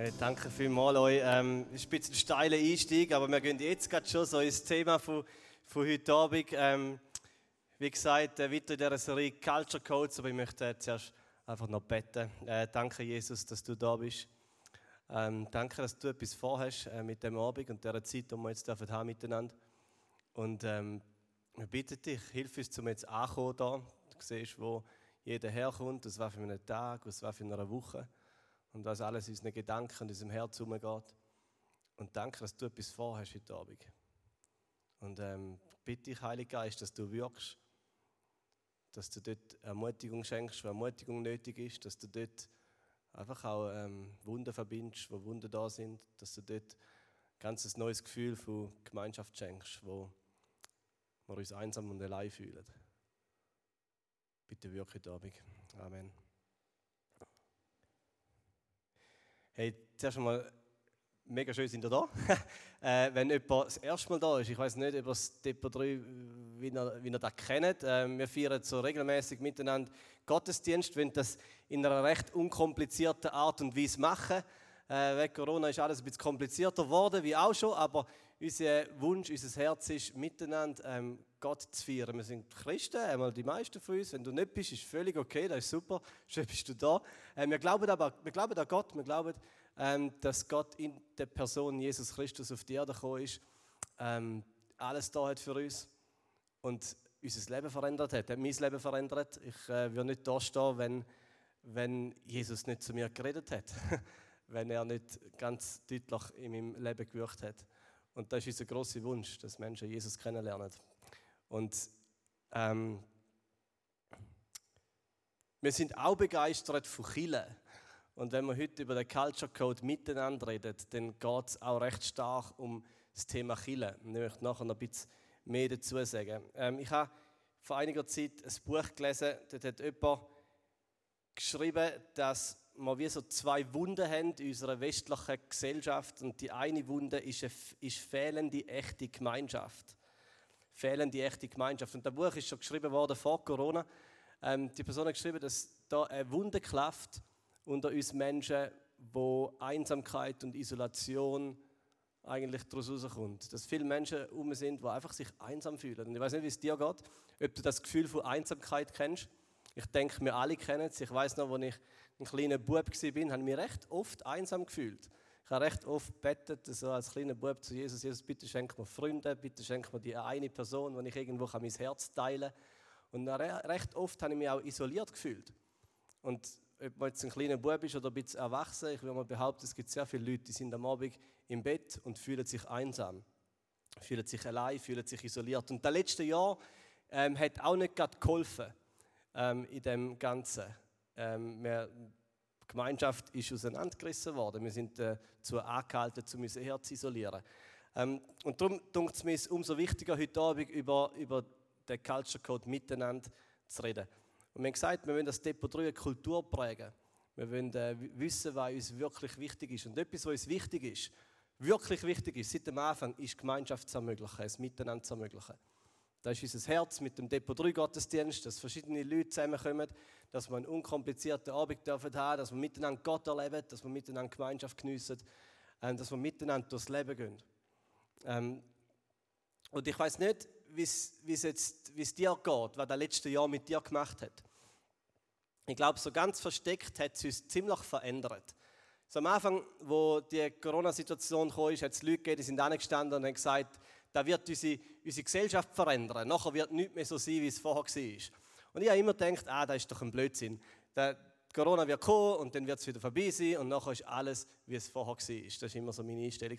Hey, danke vielmals euch. Ähm, ist ein bisschen ein steiler Einstieg, aber wir gehen jetzt gerade schon so ins Thema von, von heute Abend. Ähm, wie gesagt, äh, weiter in dieser Serie Culture Codes, aber ich möchte äh, zuerst einfach noch beten. Äh, danke, Jesus, dass du da bist. Ähm, danke, dass du etwas vorhast äh, mit dem Abend und dieser Zeit, die wir jetzt dürfen haben miteinander. Und ähm, wir bitten dich, hilf uns, zum jetzt ankommen da. Du siehst, wo jeder herkommt, aus was für einem Tag, aus was für einer Woche und was alles in unseren Gedanken und unserem Herz umgeht. Und danke, dass du etwas vorhast heute Abend. Und ähm, bitte dich, Heiliger Geist, dass du wirkst, dass du dort Ermutigung schenkst, wo Ermutigung nötig ist, dass du dort einfach auch ähm, Wunder verbindest, wo Wunder da sind, dass du dort ein ganz neues Gefühl von Gemeinschaft schenkst, wo wir uns einsam und allein fühlen. Bitte wirklich heute Abend. Amen. Hey, zuerst einmal mega schön sind ihr da. äh, wenn jemand das erste Mal da ist, ich weiß nicht, ob das Depot 3, wie wie ihr das kennt. Äh, wir feiern so regelmäßig miteinander Gottesdienst, wenn das in einer recht unkomplizierten Art und Weise machen. Äh, wegen Corona ist alles ein bisschen komplizierter geworden, wie auch schon, aber unser Wunsch, unser Herz ist, miteinander ähm, Gott zu feiern. Wir sind Christen, einmal die meisten von uns. Wenn du nicht bist, ist völlig okay, das ist super. Schön bist du da. Ähm, wir glauben aber, wir glauben an Gott, wir glauben, ähm, dass Gott in der Person Jesus Christus auf die Erde gekommen ist, ähm, alles da hat für uns und unser Leben verändert hat, hat mein Leben verändert. Ich äh, würde nicht da stehen, wenn, wenn Jesus nicht zu mir geredet hat, wenn er nicht ganz deutlich in meinem Leben gewirkt hat. Und das ist unser großer Wunsch, dass Menschen Jesus kennenlernen. Und ähm, wir sind auch begeistert von Chile. Und wenn wir heute über den Culture Code miteinander reden, dann geht es auch recht stark um das Thema Chile. Ich möchte nachher noch ein bisschen mehr dazu sagen. Ähm, ich habe vor einiger Zeit ein Buch gelesen, dort hat jemand geschrieben, dass wir wie so zwei Wunden haben in unserer westlichen Gesellschaft. Und die eine Wunde ist, eine, ist fehlende echte Gemeinschaft. Fehlende echte Gemeinschaft. Und das Buch ist schon geschrieben worden vor Corona. Ähm, die Person hat geschrieben, dass da eine Wunde klafft unter uns Menschen, wo Einsamkeit und Isolation eigentlich daraus rauskommt. Dass viele Menschen um sind, die einfach sich einsam fühlen. Und ich weiß nicht, wie es dir geht, ob du das Gefühl von Einsamkeit kennst. Ich denke, wir alle kennen es. Ich weiß noch, als ich ein kleiner Bub war, habe ich mich recht oft einsam gefühlt. Ich habe recht oft bettet, so als kleiner Bub zu Jesus, Jesus, bitte schenk mir Freunde, bitte schenk mir die eine Person, die ich irgendwo mein Herz teilen kann. Und recht oft habe ich mich auch isoliert gefühlt. Und ob man jetzt ein kleiner Bub ist oder ein bisschen erwachsen, ich würde mal behaupten, es gibt sehr viele Leute, die sind am Abend im Bett und fühlen sich einsam, fühlen sich allein, fühlen sich isoliert. Und das letzte Jahr ähm, hat auch nicht gerade geholfen ähm, in dem Ganzen. Ähm, wir, die Gemeinschaft ist auseinandergerissen worden. Wir sind äh, zu angehalten, zu unser Herz isolieren. Ähm, und darum denkt es mir umso wichtiger, heute Abend über, über den Culture Code miteinander zu reden. Und wir haben gesagt, wir wollen das Depot 3 eine Kultur prägen. Wir wollen äh, wissen, was uns wirklich wichtig ist. Und etwas, was uns wichtig ist, wirklich wichtig ist, seit dem Anfang, ist Gemeinschaft zu ermöglichen, es Miteinander zu ermöglichen. Das ist unser Herz mit dem Depot 3 Gottesdienst, dass verschiedene Leute zusammenkommen, dass wir einen unkomplizierten Abend dürfen dass wir miteinander Gott erleben, dass wir miteinander Gemeinschaft geniessen, ähm, dass wir miteinander durchs Leben gehen. Ähm, und ich weiß nicht, wie es dir geht, was das letzte Jahr mit dir gemacht hat. Ich glaube, so ganz versteckt hat es uns ziemlich verändert. So am Anfang, wo die Corona-Situation kam, hat es Leute gegeben, die sind angestanden und haben gesagt, da wird unsere, unsere Gesellschaft verändern. Nachher wird nichts mehr so sein, wie es vorher war. Und ich habe immer gedacht, ah, das ist doch ein Blödsinn. Der Corona wird kommen und dann wird es wieder vorbei sein und nachher ist alles, wie es vorher war. Das war immer so meine Einstellung.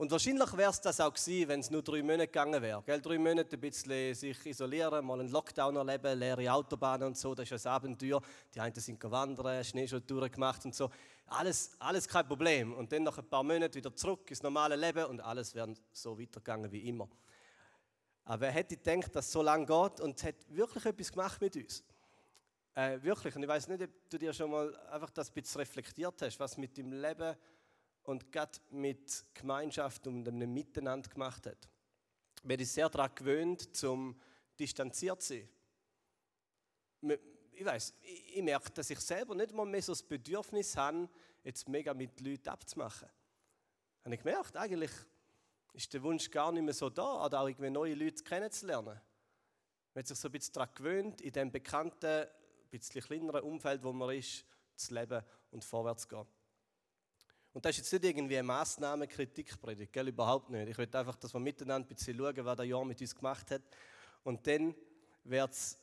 Und wahrscheinlich wäre es das auch gewesen, wenn es nur drei Monate gegangen wäre. Gell? Drei Monate ein bisschen sich isolieren, mal einen Lockdown erleben, leere Autobahnen und so, das ist ein Abenteuer. Die einen sind wandern, Schneeschuhtouren gemacht und so. Alles, alles kein Problem. Und dann nach ein paar Monaten wieder zurück ins normale Leben und alles wäre so weitergegangen wie immer. Aber wer hätte gedacht, dass es so lange geht und es hat wirklich etwas gemacht mit uns? Äh, wirklich. Und ich weiß nicht, ob du dir schon mal einfach das ein bisschen reflektiert hast, was mit dem Leben und gerade mit Gemeinschaft und einem Miteinander gemacht hat. Wir sind sehr daran gewöhnt, zum distanziert zu sein. Ich weiß, ich merke, dass ich selber nicht mal mehr so das Bedürfnis habe, jetzt mega mit Leuten abzumachen. Habe ich gemerkt, eigentlich ist der Wunsch gar nicht mehr so da, oder auch irgendwie neue Leute kennenzulernen. Man hat sich so ein bisschen daran gewöhnt, in dem bekannten, ein bisschen kleineren Umfeld, wo man ist, zu leben und vorwärts zu gehen. Und das ist jetzt nicht irgendwie eine Massnahme, Kritikpredigt, gell? überhaupt nicht. Ich will einfach, dass wir miteinander ein bisschen schauen, was das Jahr mit uns gemacht hat. Und dann wird es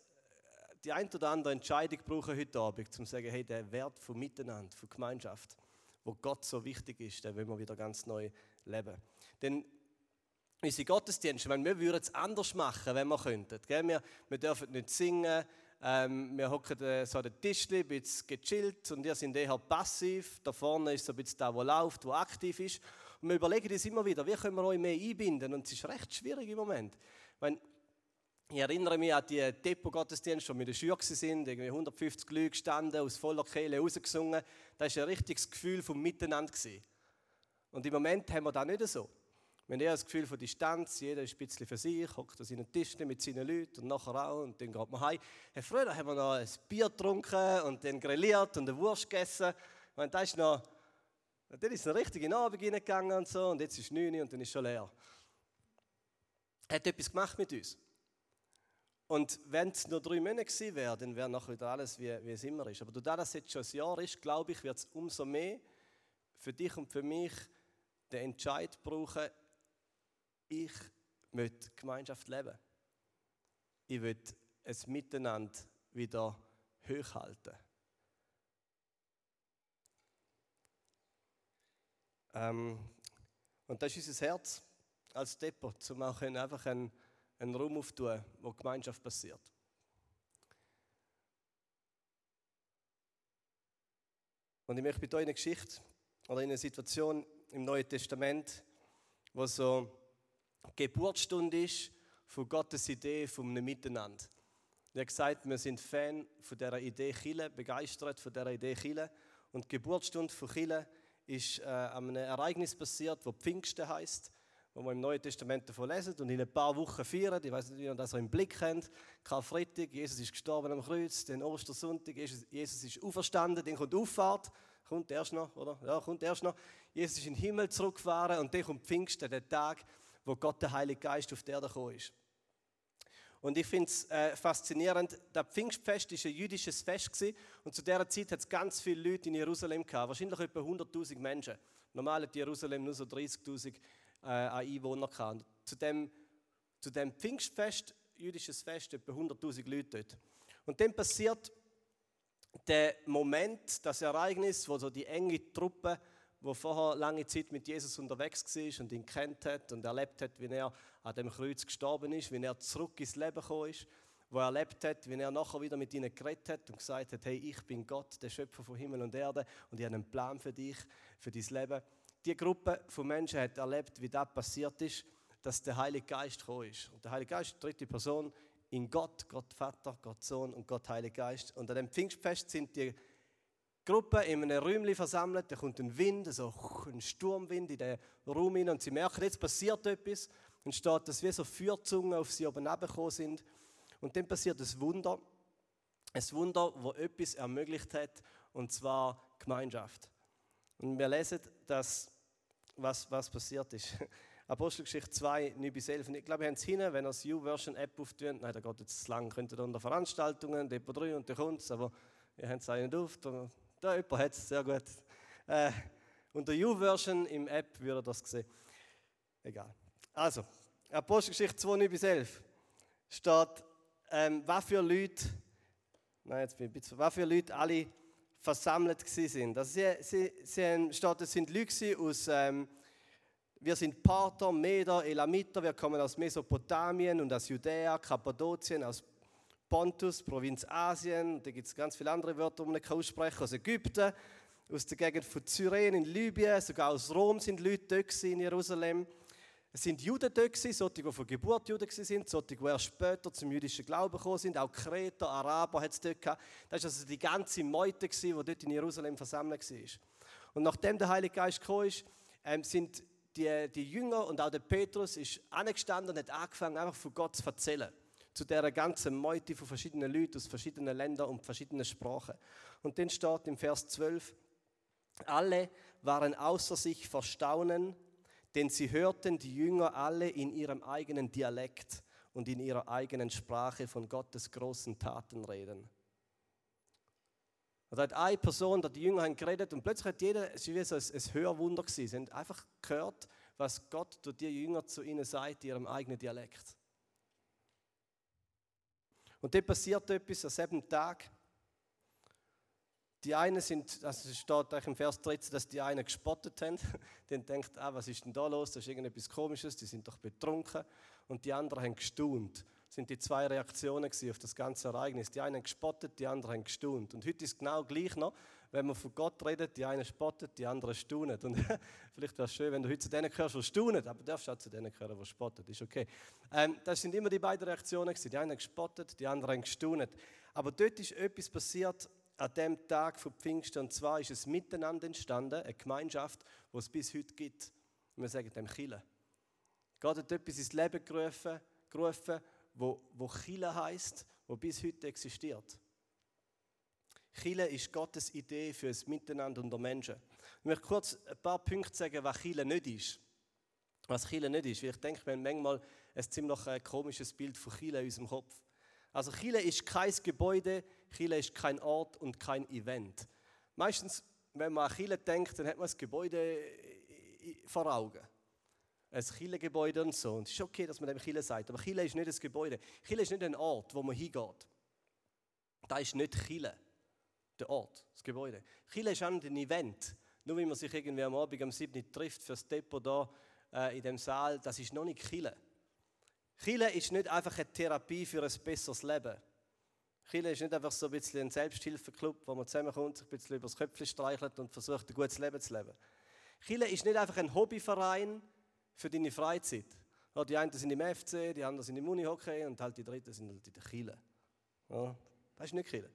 die ein oder andere Entscheidung brauchen heute Abend, um zu sagen, hey, der Wert von Miteinander, von Gemeinschaft, wo Gott so wichtig ist, den wollen wir wieder ganz neu leben. Denn unsere Gottesdienste, wir würden es anders machen, wenn wir könnten. Wir, wir dürfen nicht singen, ähm, wir hocken äh, so an den Tisch, ein bisschen gechillt und wir sind eher passiv. Da vorne ist so ein bisschen der, der läuft, der aktiv ist. Und wir überlegen uns immer wieder, wie können wir euch mehr einbinden. Und es ist recht schwierig im Moment. Wenn, ich erinnere mich an die Depot-Gottesdienste, wo wir in der Schule waren, irgendwie 150 Leute gestanden, aus voller Kehle rausgesungen. Das war ein richtiges Gefühl vom Miteinander. Und im Moment haben wir das nicht so. Wir haben eher das Gefühl von Distanz, jeder ist ein bisschen für sich, hockt an seinen Tisch mit seinen Leuten und nachher auch und dann geht man heim. Früher haben wir noch ein Bier getrunken und dann grilliert und eine Wurst gegessen. Und das ist noch, dann ist es noch richtig in den Abend reingegangen und so und jetzt ist es 9 Uhr und dann ist es schon leer. Er hat etwas gemacht mit uns. Und wenn es nur drei Monate gewesen wäre, dann wäre nachher wieder alles, wie, wie es immer ist. Aber da das jetzt schon ein Jahr ist, glaube ich, wird es umso mehr für dich und für mich den Entscheid brauchen, ich möchte Gemeinschaft leben. Ich will es miteinander wieder hochhalten. Ähm, und das ist unser Herz als Depot, um auch einfach einen, einen Raum aufzutun, wo Gemeinschaft passiert. Und ich möchte mit euch eine Geschichte oder in einer Situation im Neuen Testament, wo so Geburtsstunde ist von Gottes Idee einem Miteinander. Er hat gesagt, wir sind Fan von dieser Idee Chile, begeistert von dieser Idee Chile. Und die Geburtsstunde von Chile ist äh, an einem Ereignis passiert, das Pfingsten heißt, wo wir im Neuen Testament davon lesen und in ein paar Wochen feiern. Ich weiß nicht, wie ihr das so im Blick habt. Karfreitag, Jesus ist gestorben am Kreuz, dann Ostersonntag, Jesus, Jesus ist auferstanden, dann kommt Auffahrt, kommt erst noch, oder? Ja, kommt erst noch. Jesus ist in den Himmel zurückgefahren und dann kommt Pfingsten, der Tag, wo Gott der Heilige Geist auf die Erde gekommen ist. Und ich finde es äh, faszinierend, das Pfingstfest war ein jüdisches Fest gewesen, und zu dieser Zeit hat es ganz viele Leute in Jerusalem gehabt, wahrscheinlich etwa 100'000 Menschen. Normal hat Jerusalem nur so 30'000 äh, Einwohner gehabt. Zu dem, zu dem Pfingstfest, jüdisches Fest, etwa 100'000 Leute dort. Und dann passiert der Moment, das Ereignis, wo so die enge Truppe wo vorher lange Zeit mit Jesus unterwegs war und ihn kennt hat und erlebt hat, wie er an dem Kreuz gestorben ist, wie er zurück ins Leben gekommen ist, wo er erlebt hat, wie er nachher wieder mit ihnen geredet hat und gesagt hat, hey, ich bin Gott, der Schöpfer von Himmel und Erde und ich habe einen Plan für dich, für dein Leben. Die Gruppe von Menschen hat erlebt, wie das passiert ist, dass der Heilige Geist gekommen ist. Und der Heilige Geist, die dritte Person, in Gott, Gott Vater, Gott Sohn und Gott Heilige Geist. Und an dem Pfingstfest sind die Gruppe in einem Räumchen versammelt, da kommt ein Wind, so ein Sturmwind in den Raum hinein und sie merken, jetzt passiert etwas. Dann steht, dass wie so Feuerzungen auf sie oben gekommen sind. Und dann passiert ein Wunder. Ein Wunder, wo etwas ermöglicht hat, und zwar Gemeinschaft. Und wir lesen, dass, was, was passiert ist. Apostelgeschichte 2, 9 bis 11. Ich glaube, wir haben es hinten, wenn ihr das U-Version-App auftun, nein, da geht jetzt lang, könnt ihr unter Veranstaltungen, Depot 3 und kommt es, aber ihr habt es nicht auf, da jemand hat es, sehr gut. Äh, unter U-Version im App würde das sehen. Egal. Also, Apostelgeschichte 2, 9 bis 11 steht, ähm, was für Leute, nein, jetzt bin ich ein bisschen, was für Leute alle versammelt sind. Also sie, sie, sie steht, es sind Leute aus, ähm, wir sind Parther, Meder, Elamiter, wir kommen aus Mesopotamien und aus Judäa, Kappadokien, aus Pontus, Provinz Asien, da gibt es ganz viele andere Wörter, die man nicht aussprechen kann, aus Ägypten, aus der Gegend von Syren in Libyen, sogar aus Rom sind Leute dort in Jerusalem. Es sind Juden dort, solche, die von Geburt Juden sind, solche, die erst später zum jüdischen Glauben gekommen sind, auch Kreter, Araber hat es dort gehabt. Das war also die ganze Meute, die dort in Jerusalem versammelt war. Und nachdem der Heilige Geist gekommen ist, ähm, sind die, die Jünger und auch der Petrus ist angestanden und hat angefangen, einfach von Gott zu erzählen zu der ganzen Meute von verschiedenen Leuten aus verschiedenen Ländern und verschiedenen Sprachen. Und dann steht im Vers 12, Alle waren außer sich vor Staunen, denn sie hörten die Jünger alle in ihrem eigenen Dialekt und in ihrer eigenen Sprache von Gottes großen Taten reden. Da hat eine Person, die Jünger haben geredet und plötzlich hat jeder, es war so ein, ein Hörwunder gewesen. Sie haben einfach gehört, was Gott durch die Jünger zu ihnen sagt, in ihrem eigenen Dialekt. Und dann passiert etwas am selben Tag. Die einen sind, also steht im Vers 13, dass die einen gespottet haben. Die denkt, ah, was ist denn da los? Das ist irgendetwas Komisches, die sind doch betrunken. Und die anderen haben gestaunt. Das sind die zwei Reaktionen auf das ganze Ereignis. Die einen haben gespottet, die anderen haben gestaunt. Und heute ist es genau gleich noch, wenn man von Gott redet, die einen spottet, die anderen staunen. Und vielleicht wäre es schön, wenn du heute zu denen gehörst, die staunen, aber du darfst auch zu denen gehören, die spotten. Ist okay. Ähm, das sind immer die beiden Reaktionen. Die einen haben gespottet, die anderen haben gestaunt. Aber dort ist etwas passiert, an dem Tag von Pfingsten. Und zwar ist es miteinander entstanden, eine Gemeinschaft, die es bis heute gibt. Wir sagen dem Chile. Gott hat etwas ins Leben gerufen, gerufen wo, wo Chile heisst, wo bis heute existiert. Chile ist Gottes Idee für das Miteinander unter Menschen. Ich möchte kurz ein paar Punkte sagen, was Chile nicht ist. Was Chile nicht ist. Weil ich denke, wir haben manchmal ein ziemlich äh, komisches Bild von Chile in unserem Kopf. Also Chile ist kein Gebäude, Chile ist kein Ort und kein Event. Meistens, wenn man an Chile denkt, dann hat man das Gebäude vor Augen. Ein Chile-Gebäude und so. Und es ist okay, dass man dem Chile sagt, aber Chile ist nicht ein Gebäude. Chile ist nicht ein Ort, wo man hingeht. Da ist nicht Chile, der Ort, das Gebäude. Chile ist auch nicht ein Event. Nur wie man sich irgendwie am Abend am 7. trifft für das Depot da äh, in dem Saal, das ist noch nicht Chile. Chile ist nicht einfach eine Therapie für ein besseres Leben. Chile ist nicht einfach so ein bisschen ein Selbsthilfeclub, wo man zusammenkommt, sich ein bisschen übers Köpfchen streichelt und versucht, ein gutes Leben zu leben. Chile ist nicht einfach ein Hobbyverein für deine Freizeit. die einen sind im FC, die anderen sind im Unihockey und halt die dritten sind halt in der Chile. Ja, das ist nicht Chile.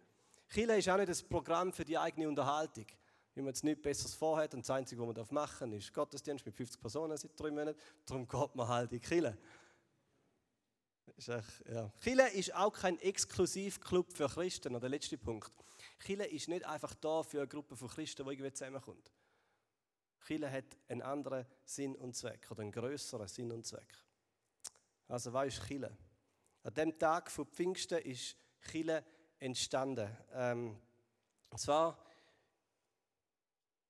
Chile ist auch nicht das Programm für die eigene Unterhaltung. Wenn man jetzt nichts Besseres vorhat und das Einzige, was man machen darf, ist Gottesdienst mit 50 Personen seit drei Monaten. Darum geht man halt in die Chile. Ist echt, ja. Chile ist auch kein Exklusivclub für Christen. Der letzte Punkt. Chile ist nicht einfach da für eine Gruppe von Christen, die irgendwie zusammenkommt. Chile hat einen anderen Sinn und Zweck oder einen größeren Sinn und Zweck. Also was ist Chile? An dem Tag von Pfingsten ist Chile entstanden. Ähm, und zwar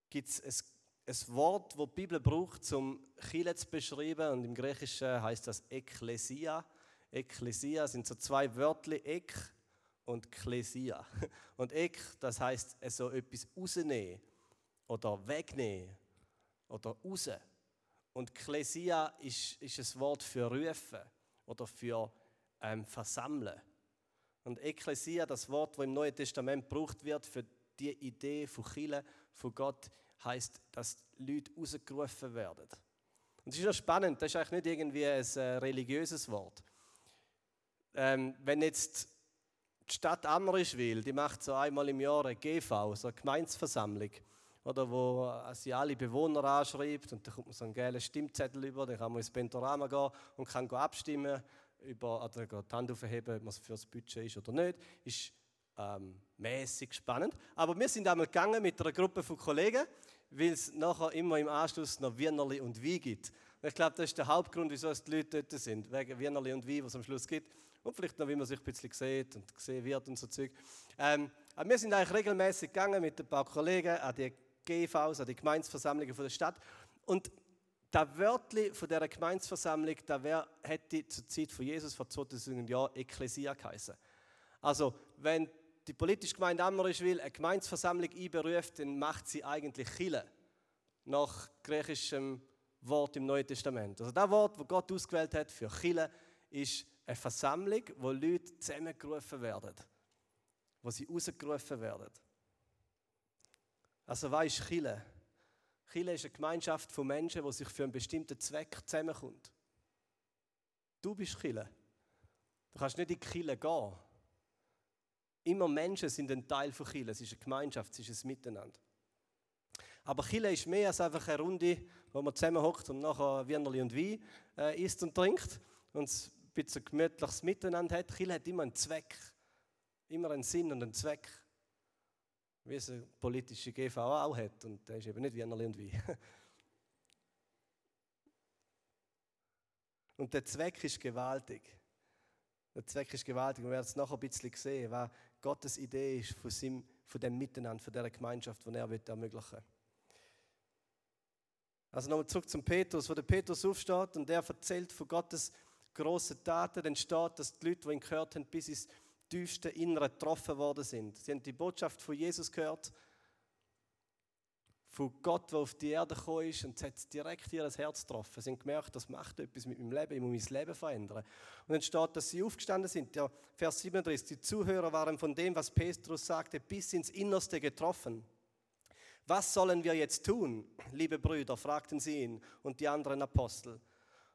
gibt es ein, ein Wort, das die Bibel braucht, um Chile zu beschreiben. Und im Griechischen heißt das Ekklesia. Ekklesia sind so zwei Wörter, Ek und Klesia. Und Ek, das heißt so etwas rausnehmen oder wegnehmen oder raus. Und Klesia ist, ist ein Wort für rufen oder für ähm, versammeln. Und Ekklesia, das Wort, das im Neuen Testament gebraucht wird für die Idee von Chile, von Gott, heißt, dass Leute rausgerufen werden. Und das ist ja spannend, das ist eigentlich nicht irgendwie ein äh, religiöses Wort. Ähm, wenn jetzt die Stadt Amrischwil, die macht so einmal im Jahr eine GV, so eine Gemeinsversammlung, oder wo sie alle Bewohner anschreibt und dann kommt man so einen gelben Stimmzettel über, dann kann man ins Pentorama gehen und kann abstimmen über, oder die Hand aufheben, ob man für das Budget ist oder nicht. Ist ähm, mäßig spannend. Aber wir sind einmal gegangen mit einer Gruppe von Kollegen, weil es nachher immer im Anschluss noch Wienerli und Wein gibt. Und ich glaube, das ist der Hauptgrund, wieso die Leute dort sind, wegen Wienerli und Wein, was es am Schluss gibt. Und vielleicht noch, wie man sich ein bisschen sieht und gesehen wird und so Zeug. Ähm, aber wir sind eigentlich regelmäßig gegangen mit ein paar Kollegen an die GVs, an die Gemeinsversammlungen der Stadt. Und der Wörtli von dieser Gemeinsversammlung, da wär, hätte zur Zeit von Jesus vor 2000 Jahren Ekklesia geheißen. Also, wenn die politische Gemeinde will, eine Gemeinsversammlung einberuft, dann macht sie eigentlich Chile. Nach griechischem Wort im Neuen Testament. Also das Wort, das Gott ausgewählt hat für Chile, ist eine Versammlung, wo Leute zusammengerufen werden. Wo sie rausgerufen werden. Also was ist Chile? Chile ist eine Gemeinschaft von Menschen, die sich für einen bestimmten Zweck zusammenkommt. Du bist Chile. Du kannst nicht in die Chile gehen. Immer Menschen sind ein Teil von Chile. Es ist eine Gemeinschaft, es ist ein Miteinander. Aber Chile ist mehr als einfach eine Runde, wo man zusammenhockt und nachher Wienerli und Wein äh, isst und trinkt und bisschen gemütliches Miteinander hat. Chile hat immer einen Zweck. Immer einen Sinn und einen Zweck. wie es eine politische GV auch hat. Und der ist eben nicht Wienerli und wie. Und der Zweck ist gewaltig. Der Zweck ist gewaltig. Wir werden es nachher ein bisschen sehen, was Gottes Idee ist von, seinem, von dem Miteinander, von dieser Gemeinschaft, die er ermöglichen will. Also nochmal zurück zum Petrus, wo der Petrus aufsteht und der erzählt von Gottes großen Taten, dann steht, dass die Leute, die ihn gehört haben, bis ins tiefste Innere getroffen worden sind. Sie haben die Botschaft von Jesus gehört, von Gott, der auf die Erde gekommen ist und es hat direkt ihr Herz getroffen. Sie haben gemerkt, das macht etwas mit meinem Leben, ich muss mein Leben verändern. Und dann steht, dass sie aufgestanden sind. Ja, Vers 37, die Zuhörer waren von dem, was Petrus sagte, bis ins Innerste getroffen. Was sollen wir jetzt tun, liebe Brüder? fragten sie ihn und die anderen Apostel.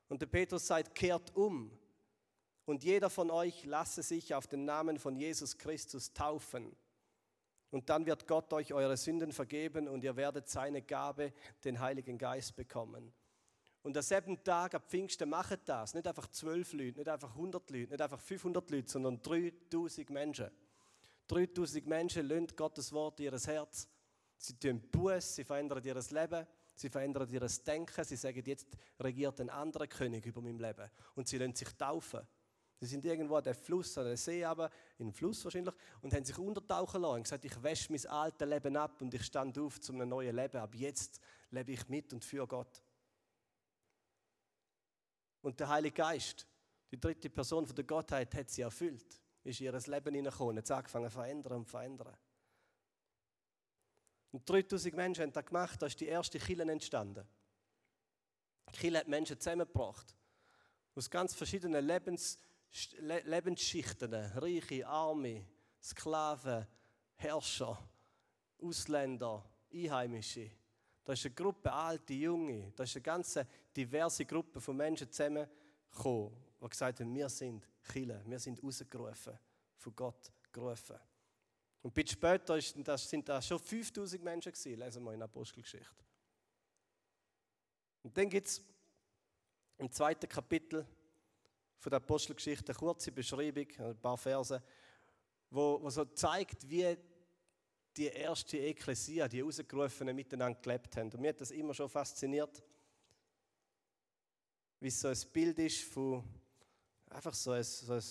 Und der Petrus sagt, kehrt um und jeder von euch lasse sich auf den Namen von Jesus Christus taufen. Und dann wird Gott euch eure Sünden vergeben und ihr werdet seine Gabe, den Heiligen Geist, bekommen. Und am selben Tag, ab Pfingsten, machen das. Nicht einfach zwölf Leute, nicht einfach 100 Leute, nicht einfach 500 Leute, sondern 3000 Menschen. 3000 Menschen lönt Gottes Wort in ihr Herz Sie tun Buß, sie verändern ihr Leben, sie verändern ihr Denken, sie sagen, jetzt regiert ein anderer König über mein Leben. Und sie lassen sich taufen. Sie sind irgendwo an den Fluss, an den See, aber in den Fluss wahrscheinlich, und haben sich untertauchen lassen und gesagt, ich wasche mein altes Leben ab und ich stand auf zu einem neuen Leben. Ab jetzt lebe ich mit und für Gott. Und der Heilige Geist, die dritte Person von der Gottheit, hat sie erfüllt, ist ihr Leben hineingekommen, hat angefangen zu verändern und verändern. Und 3000 Menschen haben das gemacht, da ist die erste Kille entstanden. Die Kille hat Menschen zusammengebracht. Aus ganz verschiedenen Lebens, Lebensschichten. Reiche, Arme, Sklaven, Herrscher, Ausländer, Einheimische. Da ist eine Gruppe, alte, junge. Da ist eine ganz diverse Gruppe von Menschen zusammengekommen, die gesagt haben, wir sind Kille, wir sind rausgerufen, von Gott gerufen. Und ein bisschen später sind das schon 5000 Menschen gewesen, lesen wir in Apostelgeschichte. Und dann gibt es im zweiten Kapitel von der Apostelgeschichte eine kurze Beschreibung, ein paar Verse, wo, wo so zeigt, wie die erste Ekklesia, die Rausgerufenen, miteinander gelebt haben. Und mir hat das immer schon fasziniert, wie es so ein Bild ist von, einfach so ein, so ein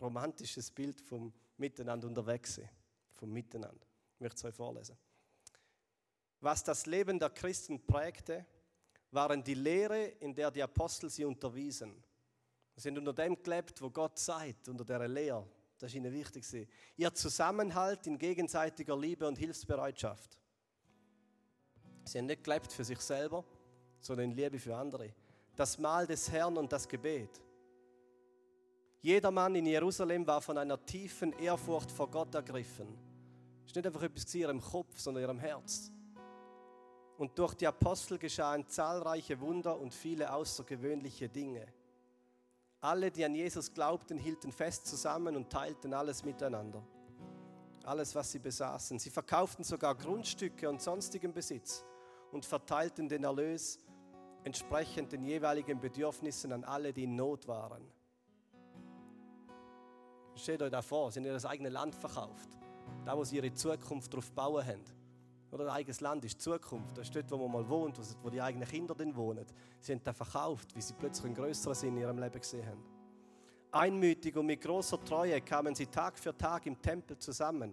romantisches Bild vom Miteinander unterwegs sein vom Miteinander. Ich möchte es euch vorlesen. Was das Leben der Christen prägte, waren die Lehre, in der die Apostel sie unterwiesen. Sie sind unter dem gelebt, wo Gott sagt, unter der Lehre. Das ist ihnen wichtig. Ihr Zusammenhalt in gegenseitiger Liebe und Hilfsbereitschaft. Sie haben nicht gelebt für sich selber, sondern in Liebe für andere. Das Mahl des Herrn und das Gebet. Jeder Mann in Jerusalem war von einer tiefen Ehrfurcht vor Gott ergriffen. Es war nicht einfach etwas in ihrem Kopf, sondern in ihrem Herz. Und durch die Apostel geschahen zahlreiche Wunder und viele außergewöhnliche Dinge. Alle, die an Jesus glaubten, hielten fest zusammen und teilten alles miteinander. Alles, was sie besaßen. Sie verkauften sogar Grundstücke und sonstigen Besitz und verteilten den Erlös entsprechend den jeweiligen Bedürfnissen an alle, die in Not waren. Steht euch da vor, sie haben ihr eigenes Land verkauft da wo sie ihre Zukunft darauf bauen haben. Oder ein eigenes Land ist die Zukunft. Das ist dort, wo man mal wohnt, wo die eigenen Kinder dann wohnen. Sie haben das verkauft, wie sie plötzlich einen größeren Sinn in ihrem Leben gesehen haben. Einmütig und mit großer Treue kamen sie Tag für Tag im Tempel zusammen.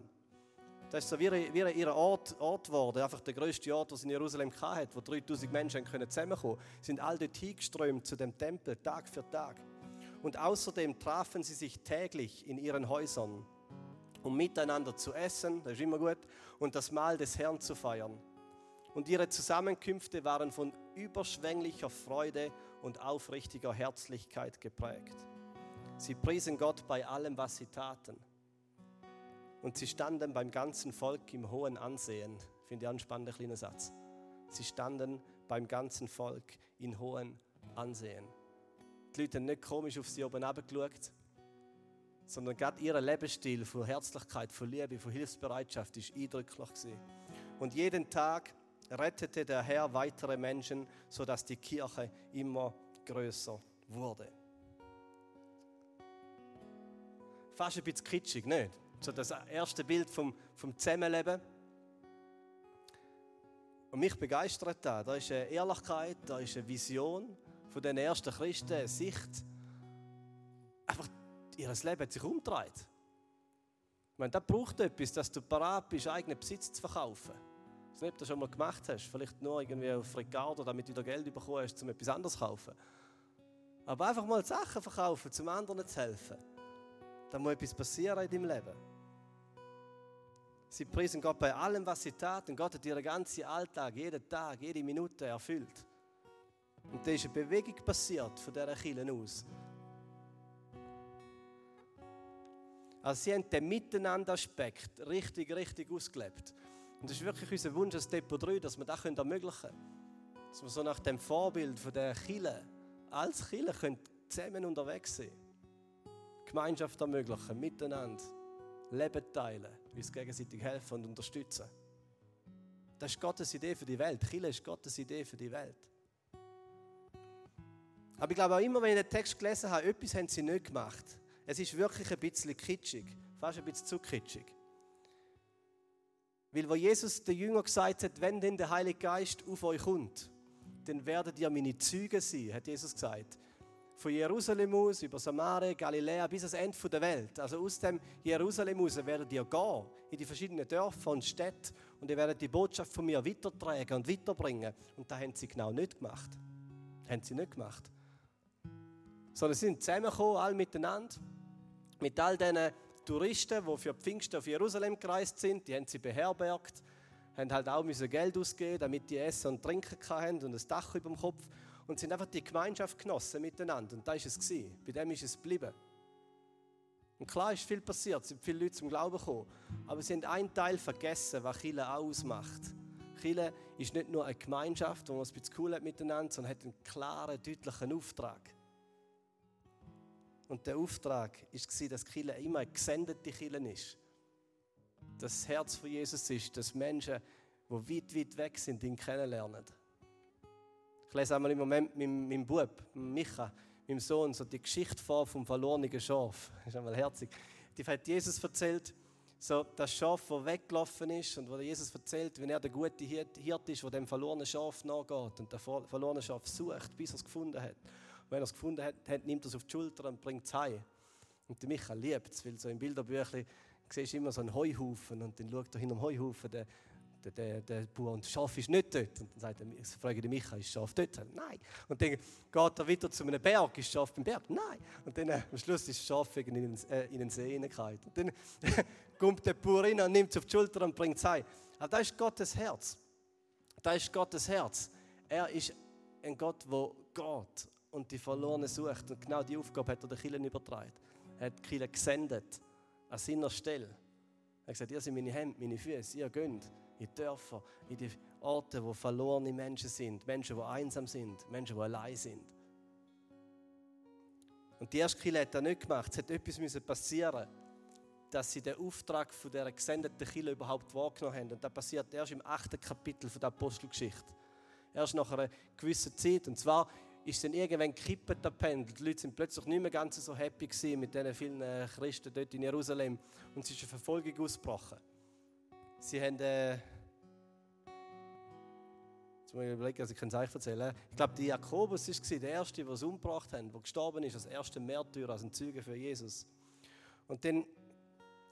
Das ist so wie, wie ihr Ort, Ort geworden, einfach der größte Ort, den in Jerusalem hatte, wo 3000 Menschen können zusammenkommen können. sind all dort hingeströmt zu dem Tempel, Tag für Tag. Und außerdem trafen sie sich täglich in ihren Häusern um miteinander zu essen, das ist immer gut, und das Mahl des Herrn zu feiern. Und ihre Zusammenkünfte waren von überschwänglicher Freude und aufrichtiger Herzlichkeit geprägt. Sie priesen Gott bei allem, was sie taten. Und sie standen beim ganzen Volk im hohen Ansehen. Finde ich einen spannenden kleinen Satz. Sie standen beim ganzen Volk in hohem Ansehen. Die Leute haben nicht komisch auf sie oben geschaut, sondern gerade ihr Lebensstil von Herzlichkeit, von Liebe, von Hilfsbereitschaft ist eindrücklich gewesen. Und jeden Tag rettete der Herr weitere Menschen, sodass die Kirche immer größer wurde. Fast ein bisschen kitschig, nicht? So das erste Bild vom, vom Zusammenleben, Und mich begeistert das. Da ist eine Ehrlichkeit, da ist eine Vision von den ersten Christen, eine Sicht. Einfach, ihr Leben hat sich umgedreht. Ich meine, das braucht etwas, dass du parat bist, eigenen Besitz zu verkaufen. Ich weiß nicht, ob du das schon mal gemacht hast. Vielleicht nur irgendwie auf Ricardo, damit du wieder Geld bekommen hast, um etwas anderes zu kaufen. Aber einfach mal Sachen verkaufen, um anderen zu helfen. Da muss etwas passieren in deinem Leben. Sie preisen Gott bei allem, was sie tat. Und Gott hat ihren ganzen Alltag, jeden Tag, jede Minute erfüllt. Und da ist eine Bewegung passiert von dieser Kirche aus. Also sie haben den Miteinander-Aspekt richtig, richtig ausgelebt. Und das ist wirklich unser Wunsch als Depot 3, dass wir das ermöglichen können. Dass wir so nach dem Vorbild von der Kirche als Kirche zusammen unterwegs sein Gemeinschaft ermöglichen, miteinander, Leben teilen, uns gegenseitig helfen und unterstützen. Das ist Gottes Idee für die Welt. Kirche ist Gottes Idee für die Welt. Aber ich glaube auch immer, wenn ich den Text gelesen habe, etwas haben sie nicht gemacht. Es ist wirklich ein bisschen kitschig, fast ein bisschen zu kitschig. Weil wo Jesus den Jünger gesagt hat, wenn denn der Heilige Geist auf euch kommt, dann werdet ihr meine Züge sein, hat Jesus gesagt. Von Jerusalem aus, über Samaria, Galiläa bis ans Ende der Welt. Also aus dem Jerusalem aus werdet ihr gehen in die verschiedenen Dörfer und Städte und ihr werdet die Botschaft von mir weitertragen und weiterbringen. Und das haben sie genau nicht gemacht. Haben sie nicht gemacht. Sondern sie sind zusammengekommen, alle miteinander, mit all diesen Touristen, die für Pfingsten auf Jerusalem gereist sind. Die haben sie beherbergt haben halt auch müssen Geld ausgeben, damit die Essen und Trinken hatten und ein Dach über dem Kopf und sind einfach die Gemeinschaft genossen miteinander. Und da ist es gewesen. Bei dem ist es geblieben. Und klar ist viel passiert, es sind viele Leute zum Glauben gekommen, aber sie haben einen Teil vergessen, was Chile ausmacht. Chile ist nicht nur eine Gemeinschaft, wo man es ein bisschen cool hat miteinander, sondern hat einen klaren, deutlichen Auftrag. Und der Auftrag war, dass Chile immer eine gesendete Chile ist das Herz von Jesus ist, dass Menschen, die weit, weit weg sind, ihn kennenlernen. Ich lese einmal im Moment mit meinem Bub, Micha, meinem Sohn, so die Geschichte vor vom verlorenen Schaf. Das ist einmal herzig. Die hat Jesus erzählt, so das Schaf, das weggelaufen ist und wo Jesus erzählt, wenn er der gute Hirt ist, der dem verlorenen Schaf nachgeht und der verlorene Schaf sucht, bis er es gefunden hat. Wenn er es gefunden hat, nimmt er es auf die Schulter und bringt es heim. Und der Micha liebt es, weil so im Bilderbüchlein Du siehst immer so einen Heuhaufen und dann schaut er hinter dem Heuhaufen der, der, der, der Bauer und das Schaf ist nicht dort. Und dann sagt er, frage ich Micha, ist das Schaf dort? Nein. Und dann geht er wieder zu einem Berg, ist das Schaf beim Berg? Nein. Und dann äh, am Schluss ist das Schaf in den, äh, in den See hineingefallen. Und dann kommt der Bauer rein und nimmt es auf die Schulter und bringt es heim. Aber das ist Gottes Herz. Das ist Gottes Herz. Er ist ein Gott, der geht und die Verlorenen sucht. Und genau die Aufgabe hat er den Kindern übertragen. Er hat die Kinder gesendet an seiner Stelle. Er hat gesagt, ihr seid meine Hände, meine Füße, ihr geht in die Dörfer, in die Orte, wo verlorene Menschen sind, Menschen, die einsam sind, Menschen, die allein sind. Und die erste Kirche hat das nicht gemacht. Es hat etwas passieren dass sie den Auftrag von dieser gesendeten Kirche überhaupt wahrgenommen haben. Und das passiert erst im achten Kapitel der Apostelgeschichte. Erst nach einer gewissen Zeit. Und zwar ist dann irgendwann gekippt, der Pendel. Die Leute sind plötzlich nicht mehr ganz so happy mit diesen vielen äh, Christen dort in Jerusalem. Und es ist eine Verfolgung ausgebrochen. Sie haben... Äh, Jetzt muss ich überlegen, also ich kann es euch erzählen. Ich glaube, der Jakobus war der Erste, der es umgebracht hat, der gestorben ist, als erster Märtyrer, als ein Zeuge für Jesus. Und dann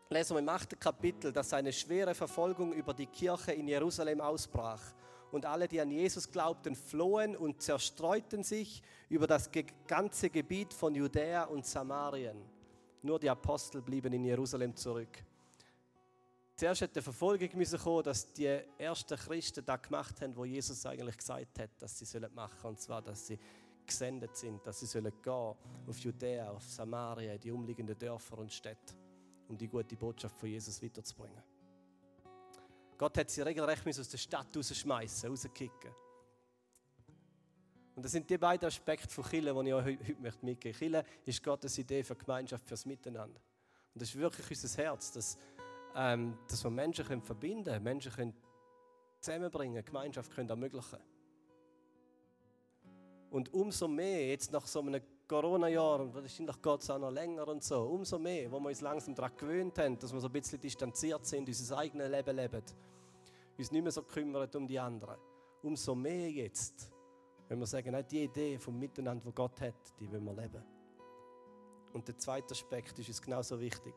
lesen wir im achten Kapitel, dass eine schwere Verfolgung über die Kirche in Jerusalem ausbrach und alle, die an Jesus glaubten, flohen und zerstreuten sich über das ganze Gebiet von Judäa und Samarien. Nur die Apostel blieben in Jerusalem zurück. Zuerst hätte Verfolgung müssen kommen, dass die ersten Christen das gemacht haben, wo Jesus eigentlich gesagt hat, dass sie sollen machen, und zwar, dass sie gesendet sind, dass sie sollen gehen auf Judäa, auf Samaria, die umliegenden Dörfer und Städte, um die gute Botschaft von Jesus weiterzubringen. Gott hat sie regelrecht aus der Stadt rausschmeißen, rauskicken. Und das sind die beiden Aspekte von Chile, die ich euch heute mitgeben möchte. Chile ist Gottes Idee für Gemeinschaft, fürs Miteinander. Und das ist wirklich unser Herz, dass, ähm, dass wir Menschen können verbinden können, Menschen können zusammenbringen, Gemeinschaft können ermöglichen. Und umso mehr, jetzt nach so einem Corona-Jahr, und wahrscheinlich geht es auch noch länger und so, umso mehr, wo wir uns langsam daran gewöhnt haben, dass wir so ein bisschen distanziert sind, unser eigenes Leben leben, uns nicht mehr so kümmern um die anderen. Umso mehr jetzt, wenn wir sagen, die Idee vom Miteinander, wo Gott hat, die wollen wir leben. Und der zweite Aspekt ist uns genauso wichtig,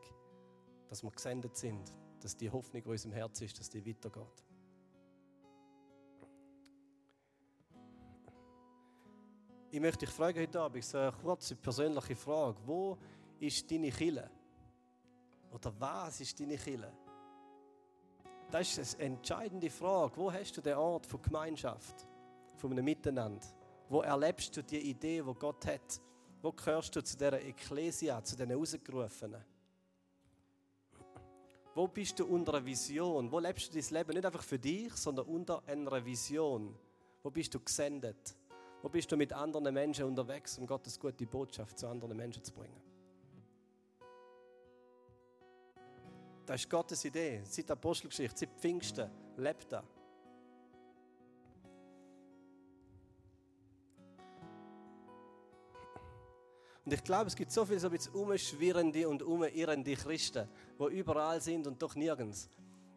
dass wir gesendet sind, dass die Hoffnung, die in unserem Herz ist, dass die weitergeht. Ich möchte dich fragen heute Abend, so eine kurze persönliche Frage. Wo ist deine Kille? Oder was ist deine Kille? Das ist eine entscheidende Frage. Wo hast du den Ort von Gemeinschaft, von einem Miteinander? Wo erlebst du die Idee, die Gott hat? Wo gehörst du zu dieser Ekklesia, zu den Ausgerufenen? Wo bist du unter einer Vision? Wo lebst du dein Leben nicht einfach für dich, sondern unter einer Vision? Wo bist du gesendet? Wo bist du mit anderen Menschen unterwegs, um Gottes gute Botschaft zu anderen Menschen zu bringen? Das ist Gottes Idee. Seit der Apostelgeschichte, seit Pfingsten, lebt er. Und ich glaube, es gibt so viele so umschwirrende und umirrende Christen, die überall sind und doch nirgends.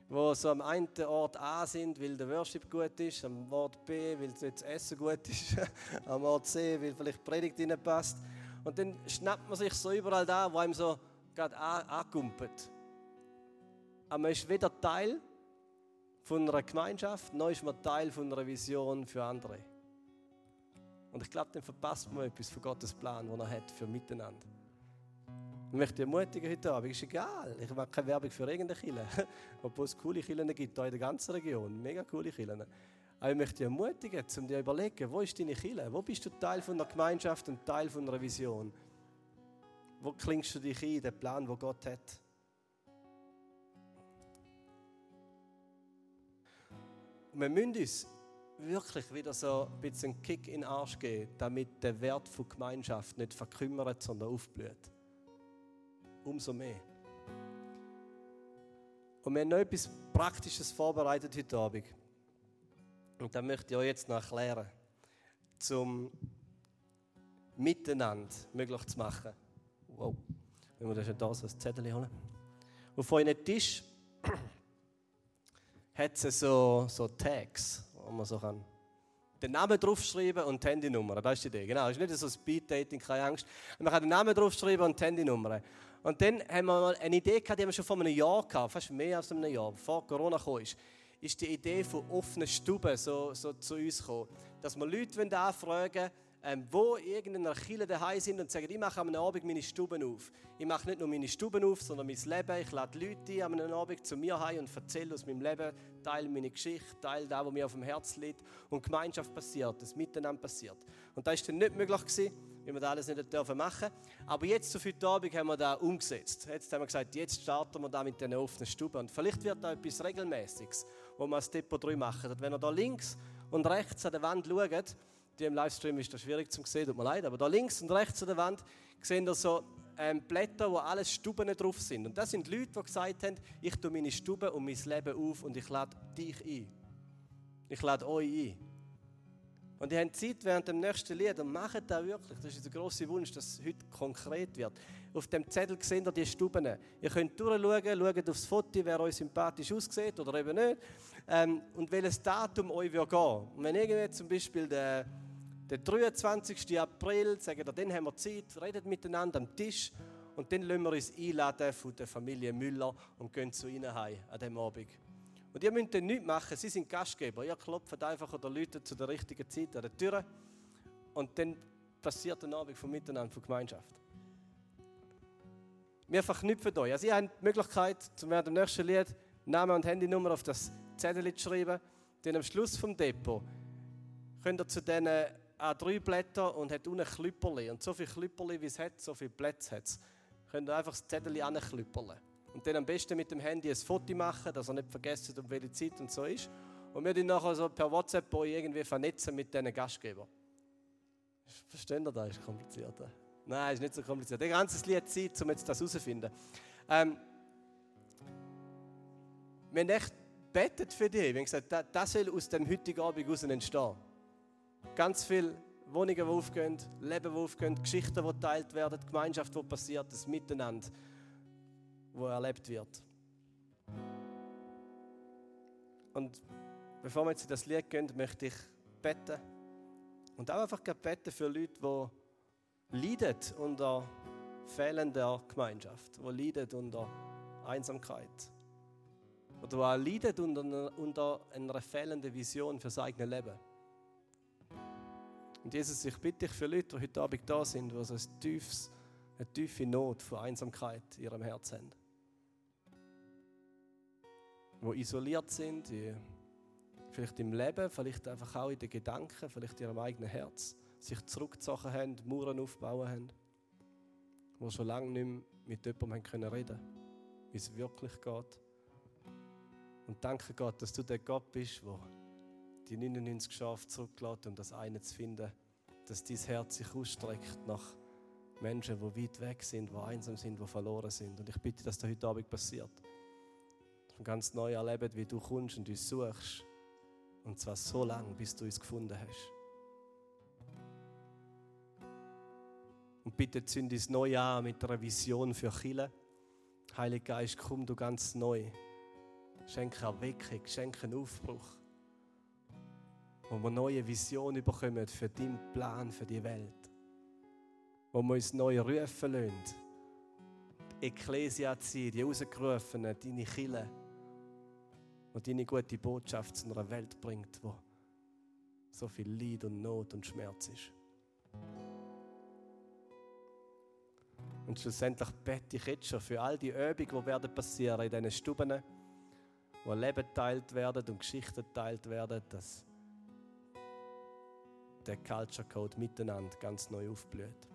Wo so am einen Ort A sind, weil der Worship gut ist, am Ort B, weil das Essen gut ist, am Ort C, weil vielleicht die Predigt nicht passt. Und dann schnappt man sich so überall da, wo einem so gerade angumpelt. Aber man ist weder Teil von einer Gemeinschaft, noch ist man Teil von einer Vision für andere. Und ich glaube, dann verpasst man etwas von Gottes Plan, den er hat für Miteinander. Ich möchte dich ermutigen heute Abend, ist egal, ich mache keine Werbung für irgendeine Kille, obwohl es coole Killen gibt, hier in der ganzen Region, mega coole Killen. Aber ich möchte dich ermutigen, um dir zu überlegen, wo ist deine Kille? Wo bist du Teil von einer Gemeinschaft und Teil von einer Vision? Wo klingst du dich ein, den Plan, den Gott hat? Wir müssen uns wirklich wieder so ein bisschen einen Kick in den Arsch geben, damit der Wert von Gemeinschaft nicht verkümmert, sondern aufblüht. Umso mehr. Und wir haben noch etwas Praktisches vorbereitet heute Abend. Und das möchte ich euch jetzt noch erklären. Zum Miteinander möglich zu machen. Wow. Wenn wir das schon da so ein Zettel holen. Auf euren Tisch hat es so, so Tags, wo man so kann den Namen draufschreiben und die Handynummer. Das ist die Idee. Genau, es ist nicht so Speed-Dating, keine Angst. Man kann den Namen draufschreiben und die Handynummer. Und dann haben wir mal eine Idee gehabt, die wir schon vor einem Jahr gehabt, fast mehr als einem Jahr, bevor Corona kam, ist, die Idee von offenen Stuben so, so zu uns gekommen. Dass wir Leute anfragen ähm, wo irgendeine Kirche daheim sind und sagen, ich mache am Abend meine Stuben auf. Ich mache nicht nur meine Stuben auf, sondern mein Leben. Ich lade Leute ein am Abend zu mir heim und erzähle aus meinem Leben, teile meine Geschichte, teile das, was mir auf dem Herzen liegt und Gemeinschaft passiert, das Miteinander passiert. Und das war dann nicht möglich gewesen, weil wir das alles nicht dürfen machen. Aber jetzt, so heute Abend, haben wir das umgesetzt. Jetzt haben wir gesagt, jetzt starten wir da mit diesen offenen Stuben. Und vielleicht wird da etwas Regelmäßiges, wo wir als Depot 3 machen. Wenn ihr da links und rechts an der Wand schaut, die im Livestream ist das schwierig zu sehen, tut mir leid, aber da links und rechts an der Wand sehen ihr so ähm, Blätter, wo alles Stuben drauf sind. Und das sind Leute, die gesagt haben, ich tue meine Stube und mein Leben auf und ich lade dich ein. Ich lade euch ein. Und die haben Zeit während dem nächsten Lied und machen das wirklich. Das ist der große Wunsch, dass es heute konkret wird. Auf dem Zettel sehen ihr die Stuben. Ihr könnt durchschauen, schaut aufs Foto, wer euch sympathisch aussieht oder eben nicht. Ähm, und welches Datum euch wird gehen. Und wenn irgendwie zum Beispiel der der 23. April, sagen wir, dann haben wir Zeit, redet miteinander am Tisch und dann lassen wir uns einladen von der Familie Müller und gehen zu ihnen heim an diesem Abend. Und ihr müsst dann nichts machen, sie sind Gastgeber. Ihr klopft einfach oder Leute zu der richtigen Zeit an der Tür und dann passiert ein Abend von Miteinander, von Gemeinschaft. Wir verknüpfen euch. Also ihr habt die Möglichkeit, während dem nächsten Lied Name und Handynummer auf das Zettel zu schreiben. Dann am Schluss vom Depot könnt ihr zu diesen A3 Blätter und hat unten Klüpperli. Und so viele Klüpperli, wie es hat, so viele Plätze hat es. Könnt ihr einfach das Zettel anklüpperle. Und dann am besten mit dem Handy ein Foto machen, dass ihr nicht vergesst, um welche Zeit und so ist. Und wir dann nachher so per WhatsApp irgendwie vernetzen mit diesen Gastgebern. Versteht ihr das? Ist kompliziert. Nein, ist nicht so kompliziert. Ein ganzes Lied Zeit, um jetzt das herauszufinden. Ähm, wir haben echt betet für dich. Wir haben gesagt, das soll aus dem heutigen Abend heraus entstehen. Ganz viele Wohnungen, die aufgehen, Leben, die aufgehen, Geschichten, die geteilt werden, Gemeinschaft, die passiert, das Miteinander, wo erlebt wird. Und bevor wir jetzt in das Lied gehen, möchte ich beten. Und auch einfach beten für Leute, die leiden unter fehlender Gemeinschaft, die leiden unter Einsamkeit. Oder die leiden unter, unter einer fehlenden Vision für sein eigenes Leben. Und Jesus, ich bitte dich für Leute, die heute Abend da sind, die so ein tiefes, eine tiefe Not von Einsamkeit in ihrem Herzen haben. Die isoliert sind, die vielleicht im Leben, vielleicht einfach auch in den Gedanken, vielleicht in ihrem eigenen Herz, sich zurückgezogen haben, Mauern aufbauen haben, die schon lange nicht mehr mit jemandem können reden wie es wirklich geht. Und danke Gott, dass du der Gott bist, der die 99 Schafe zurücklässt, um das eine zu finden, dass dein Herz sich ausstreckt nach Menschen, die weit weg sind, die einsam sind, die verloren sind. Und ich bitte, dass das heute Abend passiert. Wir ganz neu erleben, wie du kommst und uns suchst und zwar so lange, bis du uns gefunden hast. Und bitte zünd uns neu an mit einer Vision für Chile. Heiliger Geist, komm du ganz neu. Schenke Erweckung, schenke einen Aufbruch. Wo wir neue Visionen bekommen für deinen Plan, für die Welt. Wo wir uns neu rufen lassen. Die Ekklesia ziehen, die Rausgerufenen, deine Chile und deine gute Botschaft zu einer Welt bringt, wo so viel Leid und Not und Schmerz ist. Und schlussendlich bete ich jetzt schon für all die Übungen, die werden passieren in diesen Stuben, wo Leben teilt werden und Geschichten teilt werden, dass der Culture Code miteinander ganz neu aufblüht.